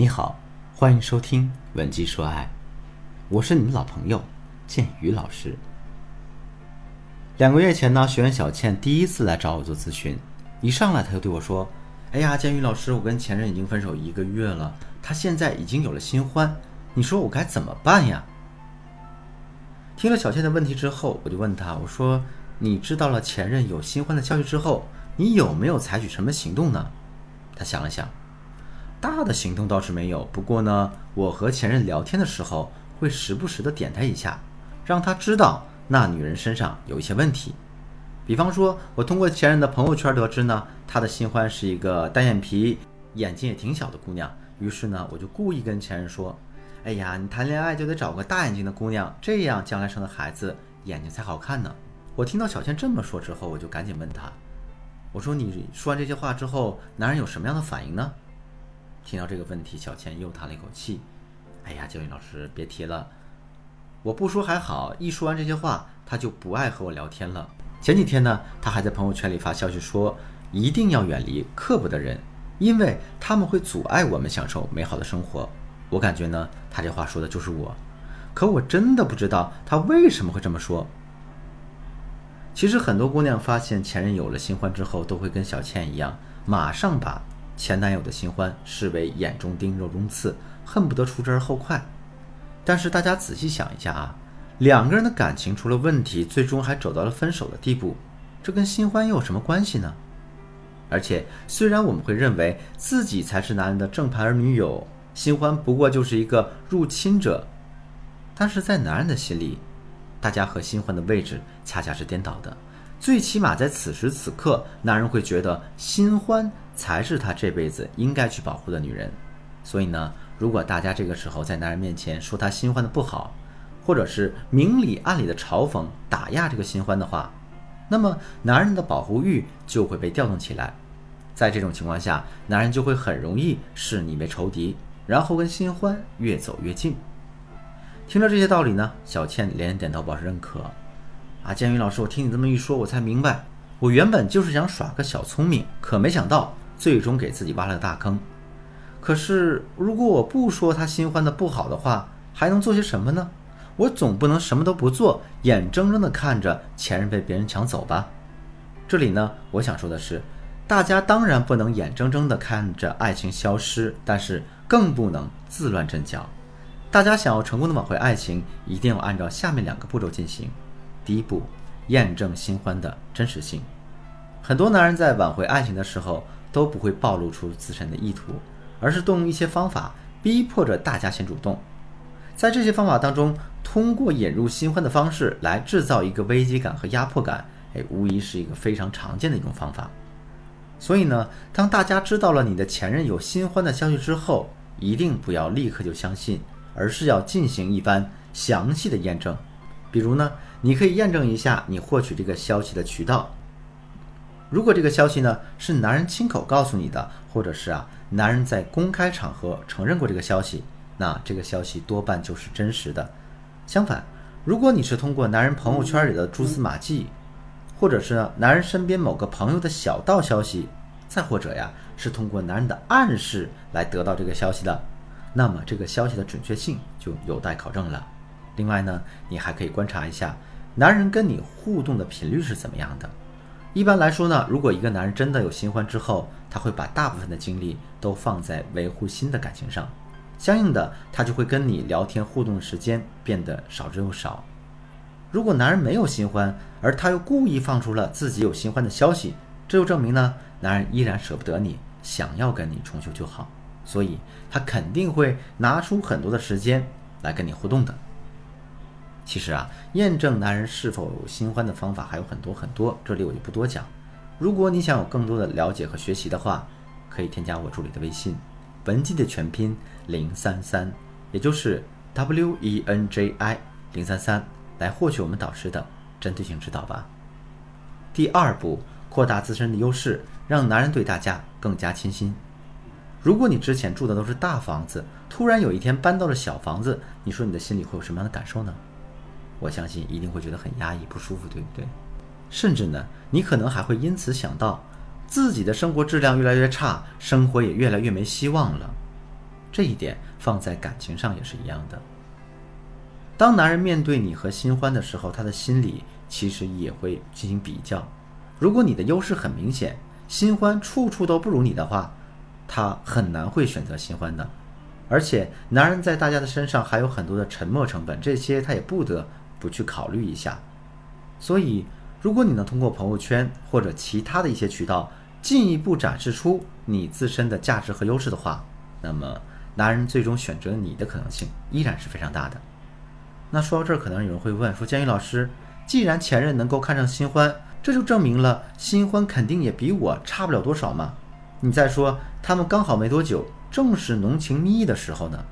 你好，欢迎收听《文姬说爱》，我是你们老朋友建宇老师。两个月前呢，学员小倩第一次来找我做咨询，一上来她就对我说：“哎呀，建宇老师，我跟前任已经分手一个月了，他现在已经有了新欢，你说我该怎么办呀？”听了小倩的问题之后，我就问她：“我说你知道了前任有新欢的消息之后，你有没有采取什么行动呢？”她想了想。大的行动倒是没有，不过呢，我和前任聊天的时候会时不时的点他一下，让他知道那女人身上有一些问题。比方说，我通过前任的朋友圈得知呢，他的新欢是一个单眼皮、眼睛也挺小的姑娘。于是呢，我就故意跟前任说：“哎呀，你谈恋爱就得找个大眼睛的姑娘，这样将来生的孩子眼睛才好看呢。”我听到小倩这么说之后，我就赶紧问她：“我说你说完这些话之后，男人有什么样的反应呢？”听到这个问题，小倩又叹了一口气：“哎呀，教育老师别提了，我不说还好，一说完这些话，他就不爱和我聊天了。前几天呢，他还在朋友圈里发消息说，一定要远离刻薄的人，因为他们会阻碍我们享受美好的生活。我感觉呢，他这话说的就是我，可我真的不知道他为什么会这么说。其实很多姑娘发现前任有了新欢之后，都会跟小倩一样，马上把。”前男友的新欢视为眼中钉、肉中刺，恨不得除之而后快。但是大家仔细想一下啊，两个人的感情出了问题，最终还走到了分手的地步，这跟新欢又有什么关系呢？而且，虽然我们会认为自己才是男人的正牌儿女友，新欢不过就是一个入侵者，但是在男人的心里，大家和新欢的位置恰恰是颠倒的。最起码在此时此刻，男人会觉得新欢才是他这辈子应该去保护的女人。所以呢，如果大家这个时候在男人面前说他新欢的不好，或者是明里暗里的嘲讽打压这个新欢的话，那么男人的保护欲就会被调动起来。在这种情况下，男人就会很容易视你为仇敌，然后跟新欢越走越近。听了这些道理呢，小倩连连点头表示认可。啊，建宇老师，我听你这么一说，我才明白，我原本就是想耍个小聪明，可没想到最终给自己挖了个大坑。可是，如果我不说他新欢的不好的话，还能做些什么呢？我总不能什么都不做，眼睁睁地看着前任被别人抢走吧？这里呢，我想说的是，大家当然不能眼睁睁地看着爱情消失，但是更不能自乱阵脚。大家想要成功的挽回爱情，一定要按照下面两个步骤进行。第一步，验证新欢的真实性。很多男人在挽回爱情的时候都不会暴露出自身的意图，而是动用一些方法逼迫着大家先主动。在这些方法当中，通过引入新欢的方式来制造一个危机感和压迫感，哎，无疑是一个非常常见的一种方法。所以呢，当大家知道了你的前任有新欢的消息之后，一定不要立刻就相信，而是要进行一番详细的验证。比如呢？你可以验证一下你获取这个消息的渠道。如果这个消息呢是男人亲口告诉你的，或者是啊男人在公开场合承认过这个消息，那这个消息多半就是真实的。相反，如果你是通过男人朋友圈里的蛛丝马迹，或者是男人身边某个朋友的小道消息，再或者呀是通过男人的暗示来得到这个消息的，那么这个消息的准确性就有待考证了。另外呢，你还可以观察一下。男人跟你互动的频率是怎么样的？一般来说呢，如果一个男人真的有新欢之后，他会把大部分的精力都放在维护新的感情上，相应的，他就会跟你聊天互动的时间变得少之又少。如果男人没有新欢，而他又故意放出了自己有新欢的消息，这就证明呢，男人依然舍不得你，想要跟你重修旧好，所以他肯定会拿出很多的时间来跟你互动的。其实啊，验证男人是否有新欢的方法还有很多很多，这里我就不多讲。如果你想有更多的了解和学习的话，可以添加我助理的微信，文姬的全拼零三三，也就是 W E N J I 零三三，来获取我们导师的针对性指导吧。第二步，扩大自身的优势，让男人对大家更加倾心。如果你之前住的都是大房子，突然有一天搬到了小房子，你说你的心里会有什么样的感受呢？我相信一定会觉得很压抑、不舒服，对不对？甚至呢，你可能还会因此想到，自己的生活质量越来越差，生活也越来越没希望了。这一点放在感情上也是一样的。当男人面对你和新欢的时候，他的心里其实也会进行比较。如果你的优势很明显，新欢处处都不如你的话，他很难会选择新欢的。而且，男人在大家的身上还有很多的沉没成本，这些他也不得不去考虑一下。所以，如果你能通过朋友圈或者其他的一些渠道进一步展示出你自身的价值和优势的话，那么男人最终选择你的可能性依然是非常大的。那说到这儿，可能有人会问说：“建宇老师，既然前任能够看上新欢，这就证明了新欢肯定也比我差不了多少嘛？你再说他们刚好没多久，正是浓情蜜意的时候呢。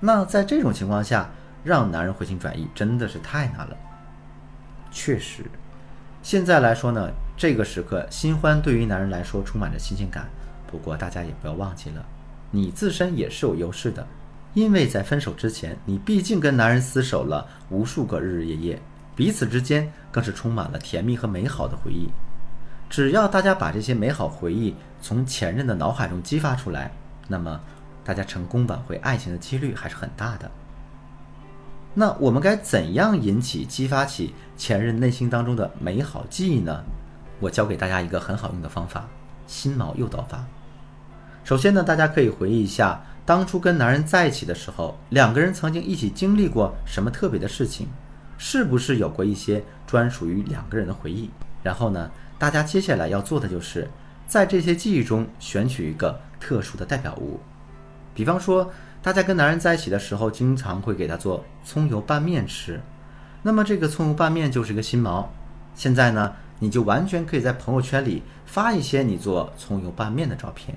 那在这种情况下，让男人回心转意真的是太难了。确实，现在来说呢，这个时刻新欢对于男人来说充满着新鲜感。不过大家也不要忘记了，你自身也是有优势的。”因为在分手之前，你毕竟跟男人厮守了无数个日日夜夜，彼此之间更是充满了甜蜜和美好的回忆。只要大家把这些美好回忆从前任的脑海中激发出来，那么大家成功挽回爱情的几率还是很大的。那我们该怎样引起、激发起前任内心当中的美好记忆呢？我教给大家一个很好用的方法——心锚诱导法。首先呢，大家可以回忆一下。当初跟男人在一起的时候，两个人曾经一起经历过什么特别的事情？是不是有过一些专属于两个人的回忆？然后呢，大家接下来要做的就是在这些记忆中选取一个特殊的代表物。比方说，大家跟男人在一起的时候，经常会给他做葱油拌面吃，那么这个葱油拌面就是一个新毛。现在呢，你就完全可以在朋友圈里发一些你做葱油拌面的照片。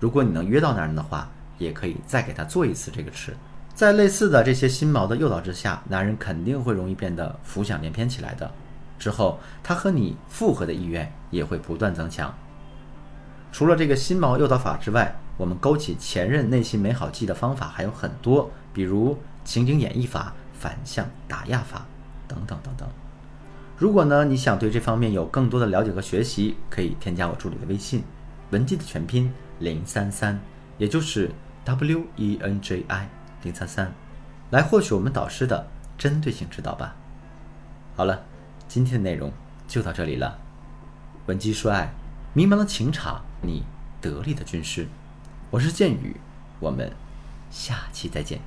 如果你能约到男人的话。也可以再给他做一次这个吃，在类似的这些心锚的诱导之下，男人肯定会容易变得浮想联翩起来的。之后，他和你复合的意愿也会不断增强。除了这个心锚诱导法之外，我们勾起前任内心美好记忆的方法还有很多，比如情景演绎法、反向打压法等等等等。如果呢你想对这方面有更多的了解和学习，可以添加我助理的微信，文姬的全拼零三三，也就是。W E N J I 零三三，来获取我们导师的针对性指导吧。好了，今天的内容就到这里了。文姬说爱，迷茫的情场，你得力的军师。我是剑宇，我们下期再见。